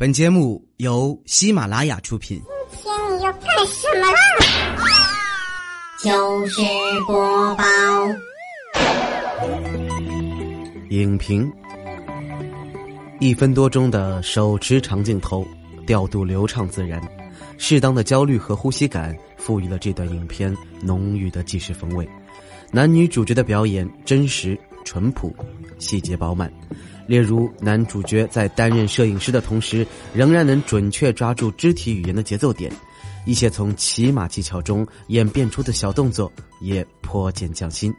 本节目由喜马拉雅出品。今天你要干什么啦？就是播报。影评：一分多钟的手持长镜头，调度流畅自然，适当的焦虑和呼吸感赋予了这段影片浓郁的纪实风味。男女主角的表演真实淳朴，细节饱满。例如，男主角在担任摄影师的同时，仍然能准确抓住肢体语言的节奏点，一些从骑马技巧中演变出的小动作也颇见匠心。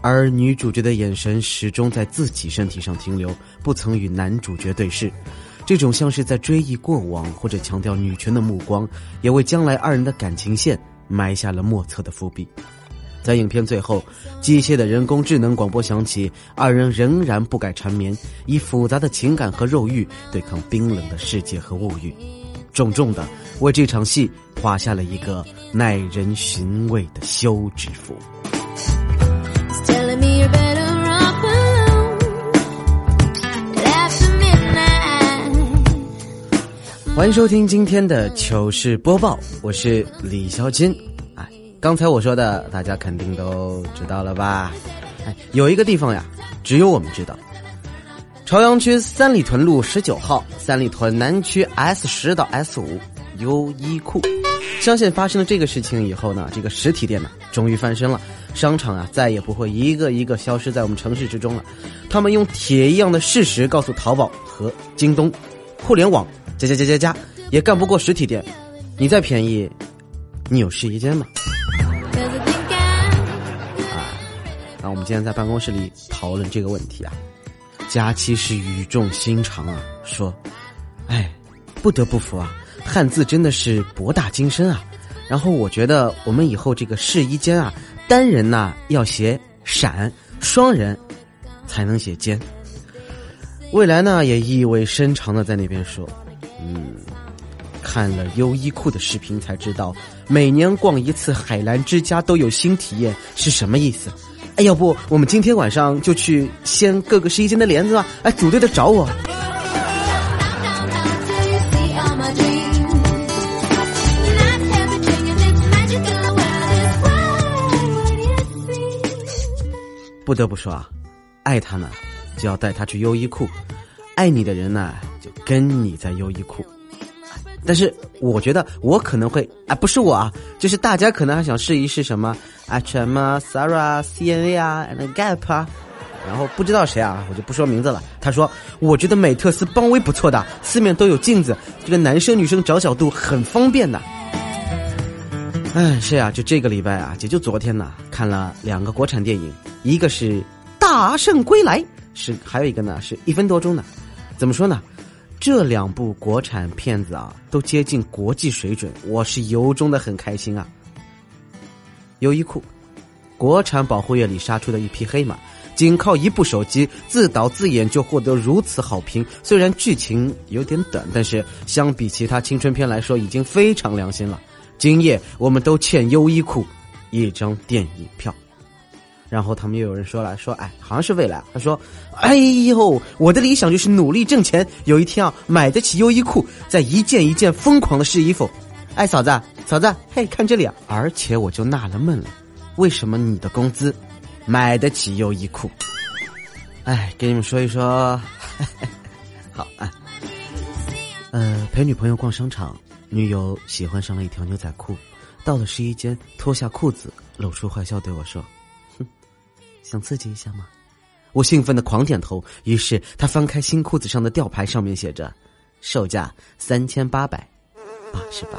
而女主角的眼神始终在自己身体上停留，不曾与男主角对视，这种像是在追忆过往或者强调女权的目光，也为将来二人的感情线埋下了莫测的伏笔。在影片最后，机械的人工智能广播响起，二人仍然不改缠绵，以复杂的情感和肉欲对抗冰冷的世界和物欲，重重的为这场戏画下了一个耐人寻味的休止符。欢迎收听今天的糗事播报，我是李小金。刚才我说的，大家肯定都知道了吧？哎，有一个地方呀，只有我们知道。朝阳区三里屯路十九号，三里屯南区 S 十到 S 五优衣库。相信发生了这个事情以后呢，这个实体店呢，终于翻身了。商场啊，再也不会一个一个消失在我们城市之中了。他们用铁一样的事实告诉淘宝和京东，互联网加加加加加也干不过实体店。你再便宜，你有试衣间吗？今天在办公室里讨论这个问题啊，佳期是语重心长啊，说：“哎，不得不服啊，汉字真的是博大精深啊。然后我觉得我们以后这个试衣间啊，单人呐要写闪，双人才能写间。未来呢也意味深长的在那边说，嗯，看了优衣库的视频才知道，每年逛一次海澜之家都有新体验是什么意思。”哎，要不我们今天晚上就去掀各个试衣间的帘子吧？哎，组队的找我。不得不说啊，爱他呢，就要带他去优衣库；爱你的人呢，就跟你在优衣库。但是我觉得我可能会啊，不是我啊，就是大家可能还想试一试什么 H&M 啊、Sarah、CNA 啊、And Gap 啊，然后不知道谁啊，我就不说名字了。他说，我觉得美特斯邦威不错的，四面都有镜子，这个男生女生找角度很方便的。哎，是呀，就这个礼拜啊，也就昨天呢，看了两个国产电影，一个是《大圣归来》，是还有一个呢是一分多钟的，怎么说呢？这两部国产片子啊，都接近国际水准，我是由衷的很开心啊。优衣库，国产保护月里杀出的一匹黑马，仅靠一部手机自导自演就获得如此好评，虽然剧情有点短，但是相比其他青春片来说，已经非常良心了。今夜我们都欠优衣库一张电影票。然后他们又有人说了，说哎，好像是未来。他说，哎呦，我的理想就是努力挣钱，有一天啊，买得起优衣库，再一件一件疯狂的试衣服。哎，嫂子，嫂子，嘿，看这里啊！而且我就纳了闷了，为什么你的工资买得起优衣库？哎，给你们说一说，好啊。呃，陪女朋友逛商场，女友喜欢上了一条牛仔裤，到了试衣间，脱下裤子，露出坏笑对我说。想刺激一下吗？我兴奋的狂点头。于是他翻开新裤子上的吊牌，上面写着“售价三千八百八十八”。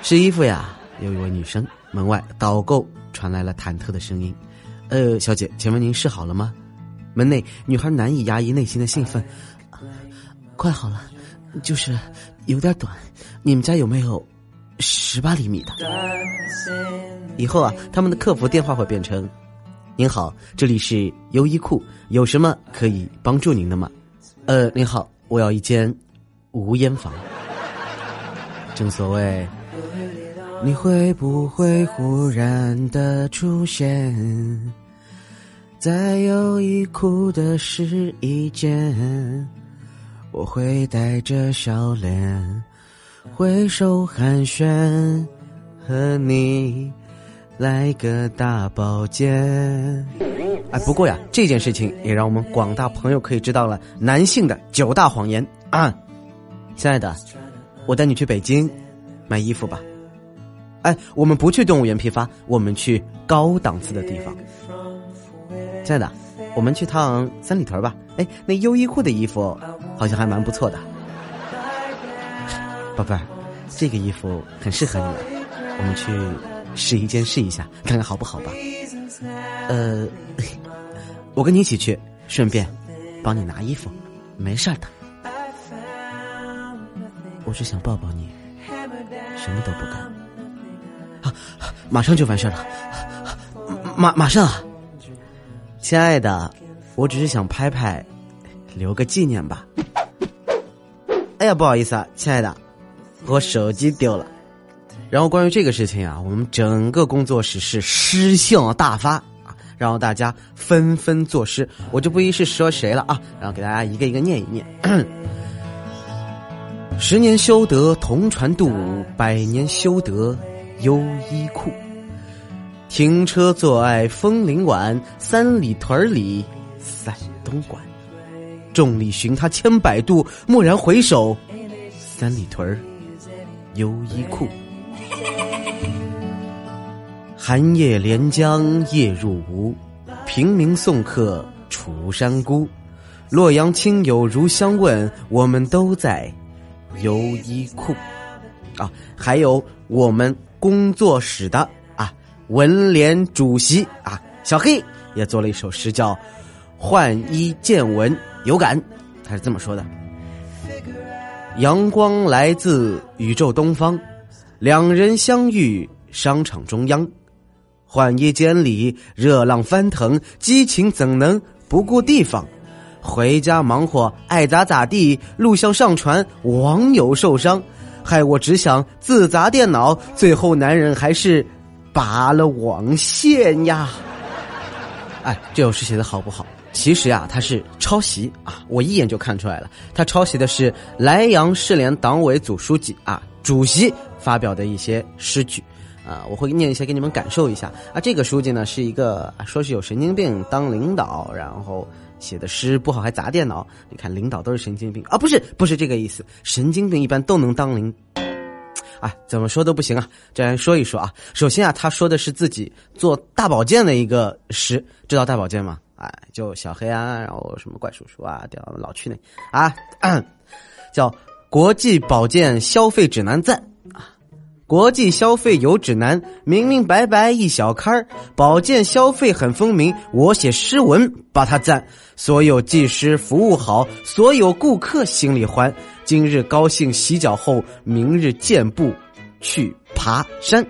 试衣服呀，有一位女生。门外导购传来了忐忑的声音：“呃，小姐，请问您试好了吗？”门内女孩难以压抑内心的兴奋：“快好了，就是有点短。你们家有没有十八厘米的？”以后啊，他们的客服电话会变成：“您好，这里是优衣库，有什么可以帮助您的吗？”呃，您好，我要一间无烟房。正所谓，你会不会忽然的出现在优衣库的试衣间？我会带着笑脸，挥手寒暄，和你来个大保健。哎，不过呀，这件事情也让我们广大朋友可以知道了男性的九大谎言啊！亲爱的，我带你去北京买衣服吧。哎，我们不去动物园批发，我们去高档次的地方。亲爱的，我们去趟三里屯吧。哎，那优衣库的衣服好像还蛮不错的。宝贝儿，这个衣服很适合你，我们去试一件试一下，看看好不好吧？呃，我跟你一起去，顺便帮你拿衣服，没事的。我只想抱抱你，什么都不干。啊，马上就完事了，马马上啊。亲爱的，我只是想拍拍，留个纪念吧。哎呀，不好意思啊，亲爱的，我手机丢了。然后关于这个事情啊，我们整个工作室是诗性大发啊，然后大家纷纷作诗，我就不一是说谁了啊，然后给大家一个一个念一念。十年修得同船渡，百年修得优衣库。停车坐爱枫林晚，三里屯里散东莞。众里寻他千百度，蓦然回首，三里屯优衣库。寒夜连江夜入吴，平明送客楚山孤。洛阳亲友如相问，我们都在优衣库。啊，还有我们工作室的啊。文联主席啊，小黑也做了一首诗，叫《换衣见闻有感》，他是这么说的：阳光来自宇宙东方，两人相遇商场中央，换衣间里热浪翻腾，激情怎能不顾地方？回家忙活爱咋咋地，录像上传网友受伤，害我只想自砸电脑，最后男人还是。拔了网线呀！哎，这首诗写的好不好？其实呀，他是抄袭啊！我一眼就看出来了，他抄袭的是莱阳市联党委组书记啊主席发表的一些诗句啊，我会念一些给你们感受一下啊。这个书记呢是一个说是有神经病当领导，然后写的诗不好还砸电脑。你看领导都是神经病啊？不是，不是这个意思。神经病一般都能当领。啊，怎么说都不行啊！这样说一说啊，首先啊，他说的是自己做大保健的一个诗，知道大保健吗？哎，就小黑啊，然后什么怪叔叔啊，掉老去那啊，叫国际保健消费指南赞，啊国际消费有指南，明明白白一小刊儿，保健消费很风靡，我写诗文把它赞，所有技师服务好，所有顾客心里欢。今日高兴洗脚后，明日健步去爬山。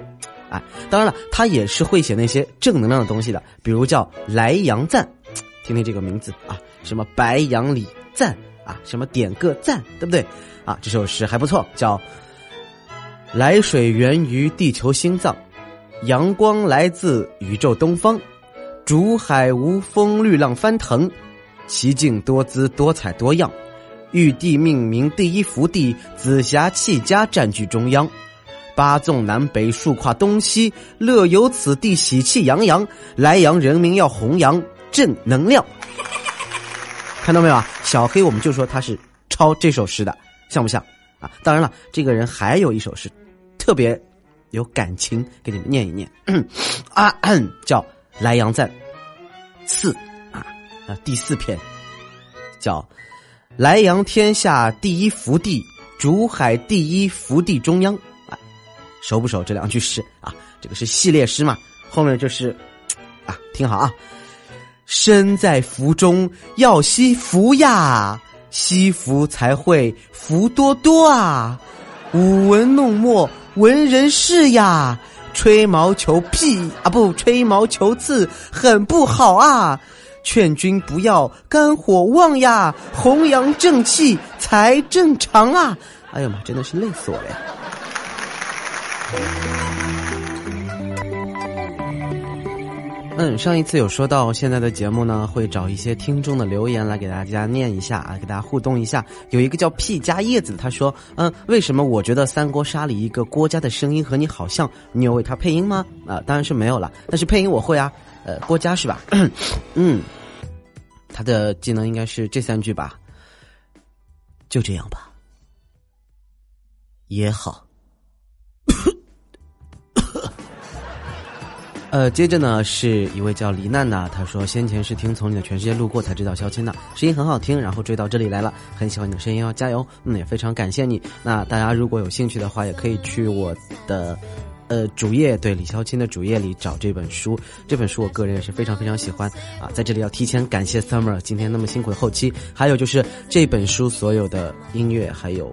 哎，当然了，他也是会写那些正能量的东西的，比如叫莱阳赞，听听这个名字啊，什么白杨里赞啊，什么点个赞，对不对？啊，这首诗还不错，叫来水源于地球心脏，阳光来自宇宙东方，竹海无风，绿浪翻腾，奇境多姿，多彩多样。玉帝命名第一福地，紫霞气家占据中央，八纵南北竖跨东西，乐游此地喜气洋洋。莱阳人民要弘扬正能量，看到没有啊？小黑，我们就说他是抄这首诗的，像不像啊？当然了，这个人还有一首诗，特别有感情，给你们念一念 啊，叫《莱阳赞》四啊啊第四篇，叫。莱阳天下第一福地，竹海第一福地中央，啊，熟不熟这两句诗啊？这个是系列诗嘛？后面就是，啊，听好啊！身在福中要惜福呀，惜福才会福多多啊！舞文弄墨文人士呀，吹毛求屁啊，不吹毛求疵很不好啊！劝君不要肝火旺呀，弘扬正气才正常啊！哎呀妈，真的是累死我了呀！嗯，上一次有说到，现在的节目呢会找一些听众的留言来给大家念一下啊，给大家互动一下。有一个叫 P 加叶子，他说，嗯，为什么我觉得三国杀里一个郭嘉的声音和你好像？你有为他配音吗？啊，当然是没有了。但是配音我会啊，呃，郭嘉是吧？嗯，他的技能应该是这三句吧。就这样吧，也好。呃，接着呢是一位叫黎娜的，他说先前是听从你的全世界路过才知道肖钦的声音很好听，然后追到这里来了，很喜欢你的声音哦，加油！嗯，也非常感谢你。那大家如果有兴趣的话，也可以去我的呃主页，对李肖钦的主页里找这本书。这本书我个人也是非常非常喜欢啊，在这里要提前感谢 Summer 今天那么辛苦的后期，还有就是这本书所有的音乐还有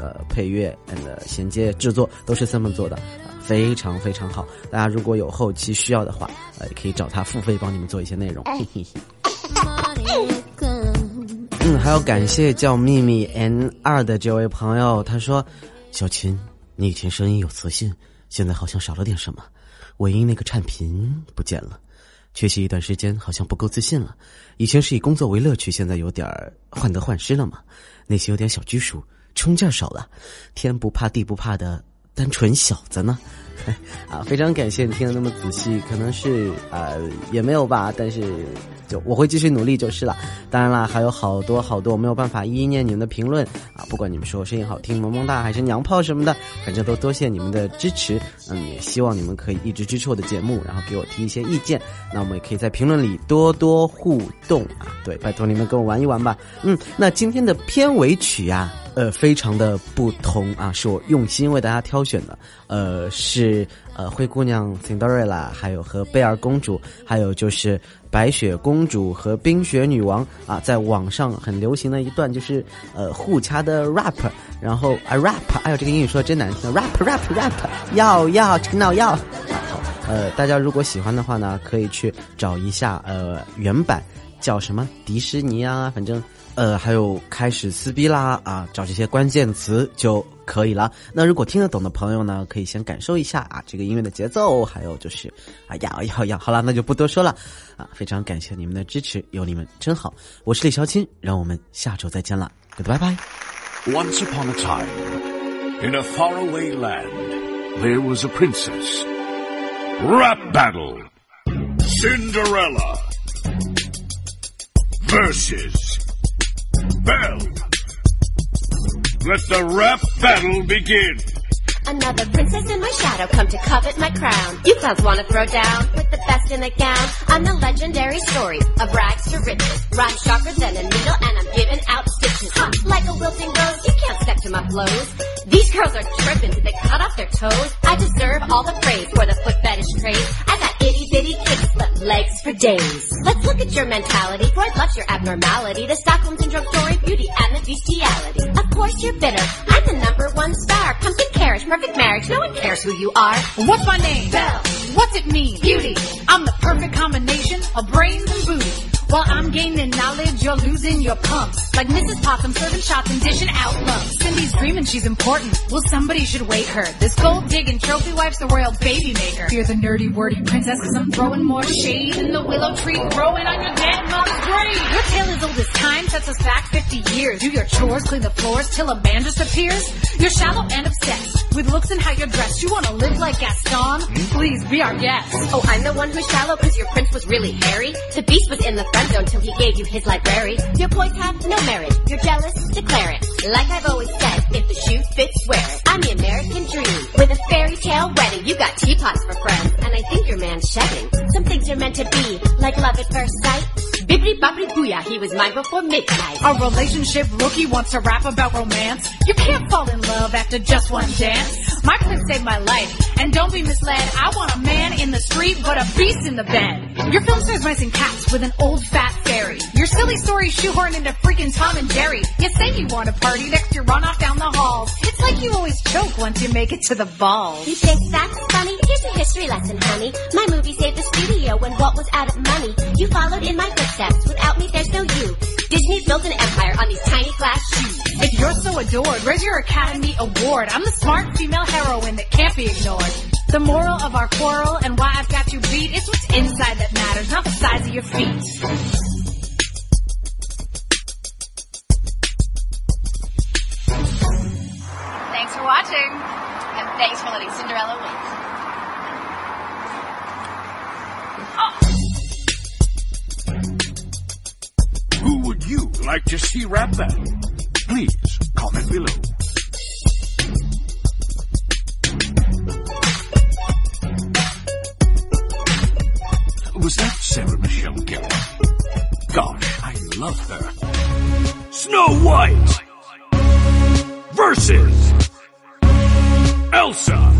呃配乐 and 衔接制作都是 Summer 做的。非常非常好，大家如果有后期需要的话，呃，也可以找他付费帮你们做一些内容。嗯，还要感谢叫秘密 N 二的这位朋友，他说：“小琴，你以前声音有磁性，现在好像少了点什么，尾音那个颤频不见了，缺席一段时间好像不够自信了。以前是以工作为乐趣，现在有点患得患失了嘛，内心有点小拘束，冲劲少了，天不怕地不怕的。”单纯小子呢，啊，非常感谢你听的那么仔细，可能是啊也没有吧，但是就我会继续努力就是了。当然啦，还有好多好多我没有办法一一念你们的评论啊，不管你们说声音好听、萌萌哒还是娘炮什么的，反正都多谢你们的支持。嗯，也希望你们可以一直支持我的节目，然后给我提一些意见。那我们也可以在评论里多多互动啊，对，拜托你们跟我玩一玩吧。嗯，那今天的片尾曲呀。呃，非常的不同啊，是我用心为大家挑选的。呃，是呃灰姑娘 Cinderella，还有和贝尔公主，还有就是白雪公主和冰雪女王啊，在网上很流行的一段就是呃互掐的 rap，然后啊 rap，哎呦这个英语说的真难听，rap rap rap，要要这个闹要。好，呃，大家如果喜欢的话呢，可以去找一下呃原版，叫什么迪士尼啊，反正。呃，还有开始撕逼啦啊，找这些关键词就可以了。那如果听得懂的朋友呢，可以先感受一下啊，这个音乐的节奏，还有就是，啊呀呀呀，好了，那就不多说了啊。非常感谢你们的支持，有你们真好。我是李小青，让我们下周再见了，Goodbye bye。Once upon a time, in a faraway land, there was a princess. Rap battle, Cinderella versus. Bell. Let the rap battle begin. Another princess in my shadow come to covet my crown. You clowns wanna throw down with the best in the gown. I'm the legendary story of rags to riches. Rhyme sharper than a needle and I'm giving out stitches. Huh, like a wilting rose, you can't step to my flows. These girls are tripping till they cut off their toes. I deserve all the praise for the foot fetish craze. Days. Let's look at your mentality. Freud loves your abnormality. The Stockholm syndrome story, beauty and the bestiality. Of course you're bitter. I'm the number one star. Pumpkin carriage, perfect marriage. No one cares who you are. What's my name? Belle. What's it mean? Beauty. I'm the perfect combination of brains and booty. While I'm gaining knowledge, you're losing your pumps. Like Mrs. Possum serving shots and dishing out lumps. Cindy's dreaming she's important. Well, somebody should wake her. This gold digging trophy wife's the royal baby maker. You're the nerdy wordy princess cause I'm throwing more shade than the willow tree growing on your dead mother's grave. Your tale is old as time, sets us back 50 years. Do your chores, clean the floors till a man just appears. You're shallow and obsessed with looks and how you're dressed. You wanna live like Gaston? Please be our guest. Oh, I'm the one who's shallow cause your prince was really hairy. The beast was in the friend zone till he gave you his library. Your boys have no merit. You're jealous? Declare it. Like I've always said, if the shoe fits, wear it. I'm the American dream with a fairy tale wedding. You got teapots for friends, and I think your man's shedding. Some things are meant to be, like love at first sight. Bibbidi bobbidi booyah, he was mine before midnight. A relationship rookie wants to rap about romance. You can't fall in love after just one dance. My prince saved my life, and don't be misled. I want a man in the street, but a beast in the bed. Your film stars mice and cats with an old fat fairy. Your silly story shoehorned into freaking Tom and Jerry. You say you want a party, next you run off down the halls. It's like you always choke once you make it to the ball. You think that's funny? Here's a history lesson, honey. My movie saved the studio when Walt was out of money. You followed in my footsteps. Without me, there's no you. Disney built an empire on these tiny glass shoes. If you're so adored, where's your Academy Award? I'm the smart female heroine that can't be ignored. The moral of our quarrel and why I've got you beat, is what's inside that matters, not the size of your feet. Thanks for watching, and thanks for letting Cinderella win. Like to see rap battle? Please comment below. Was that Sarah Michelle Gellar? Gosh, I love her. Snow White versus Elsa.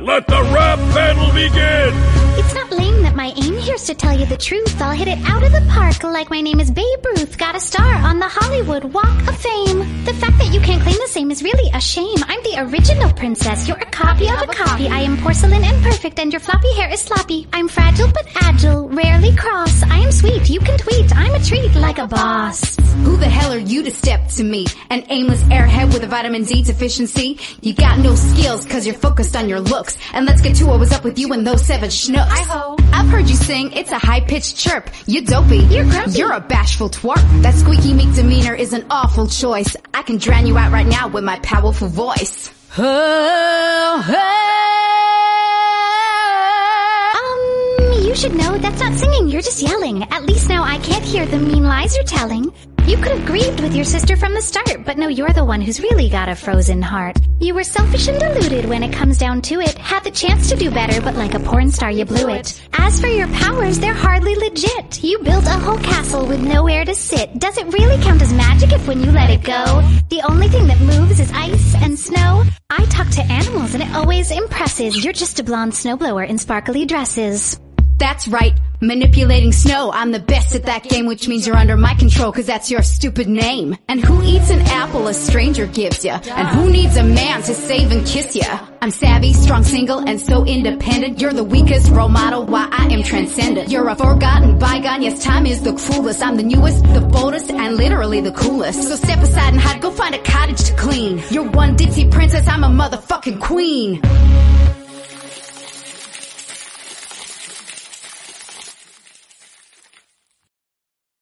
Let the rap battle begin! It's not lame that my aim here's to tell you truth. I'll hit it out of the park like my name is Babe Ruth. Got a star on the Hollywood Walk of Fame. The fact that you can't claim the same is really a shame. I'm the original princess. You're a copy of a copy. I am porcelain and perfect, and your floppy hair is sloppy. I'm fragile but agile, rarely cross. I am sweet. You can tweet. I'm a treat like a boss. Who the hell are you to step to me? An aimless airhead with a vitamin D deficiency? You got no skills cause you're focused on your looks. And let's get to what was up with you and those seven schnooks. I've heard you sing, it's a high-pitched chirp. You're dopey. You're grumpy. You're a bashful twerp. That squeaky meek demeanor is an awful choice. I can drown you out right now with my powerful voice. Um, you should know that's not singing. You're just yelling. At least now I can't hear the mean lies you're telling. You could have grieved with your sister from the start, but no, you're the one who's really got a frozen heart. You were selfish and deluded when it comes down to it. Had the chance to do better, but like a porn star, you blew it. As for your powers, they're hardly legit. You built a whole castle with nowhere to sit. Does it really count as magic if when you let it go? The only thing that moves is ice and snow. I talk to animals and it always impresses. You're just a blonde snowblower in sparkly dresses. That's right, manipulating snow. I'm the best at that game, which means you're under my control, cause that's your stupid name. And who eats an apple a stranger gives ya? And who needs a man to save and kiss ya? I'm savvy, strong, single, and so independent. You're the weakest role model, why I am transcendent. You're a forgotten bygone, yes, time is the cruelest. I'm the newest, the boldest, and literally the coolest. So step aside and hide, go find a cottage to clean. You're one ditzy princess, I'm a motherfucking queen.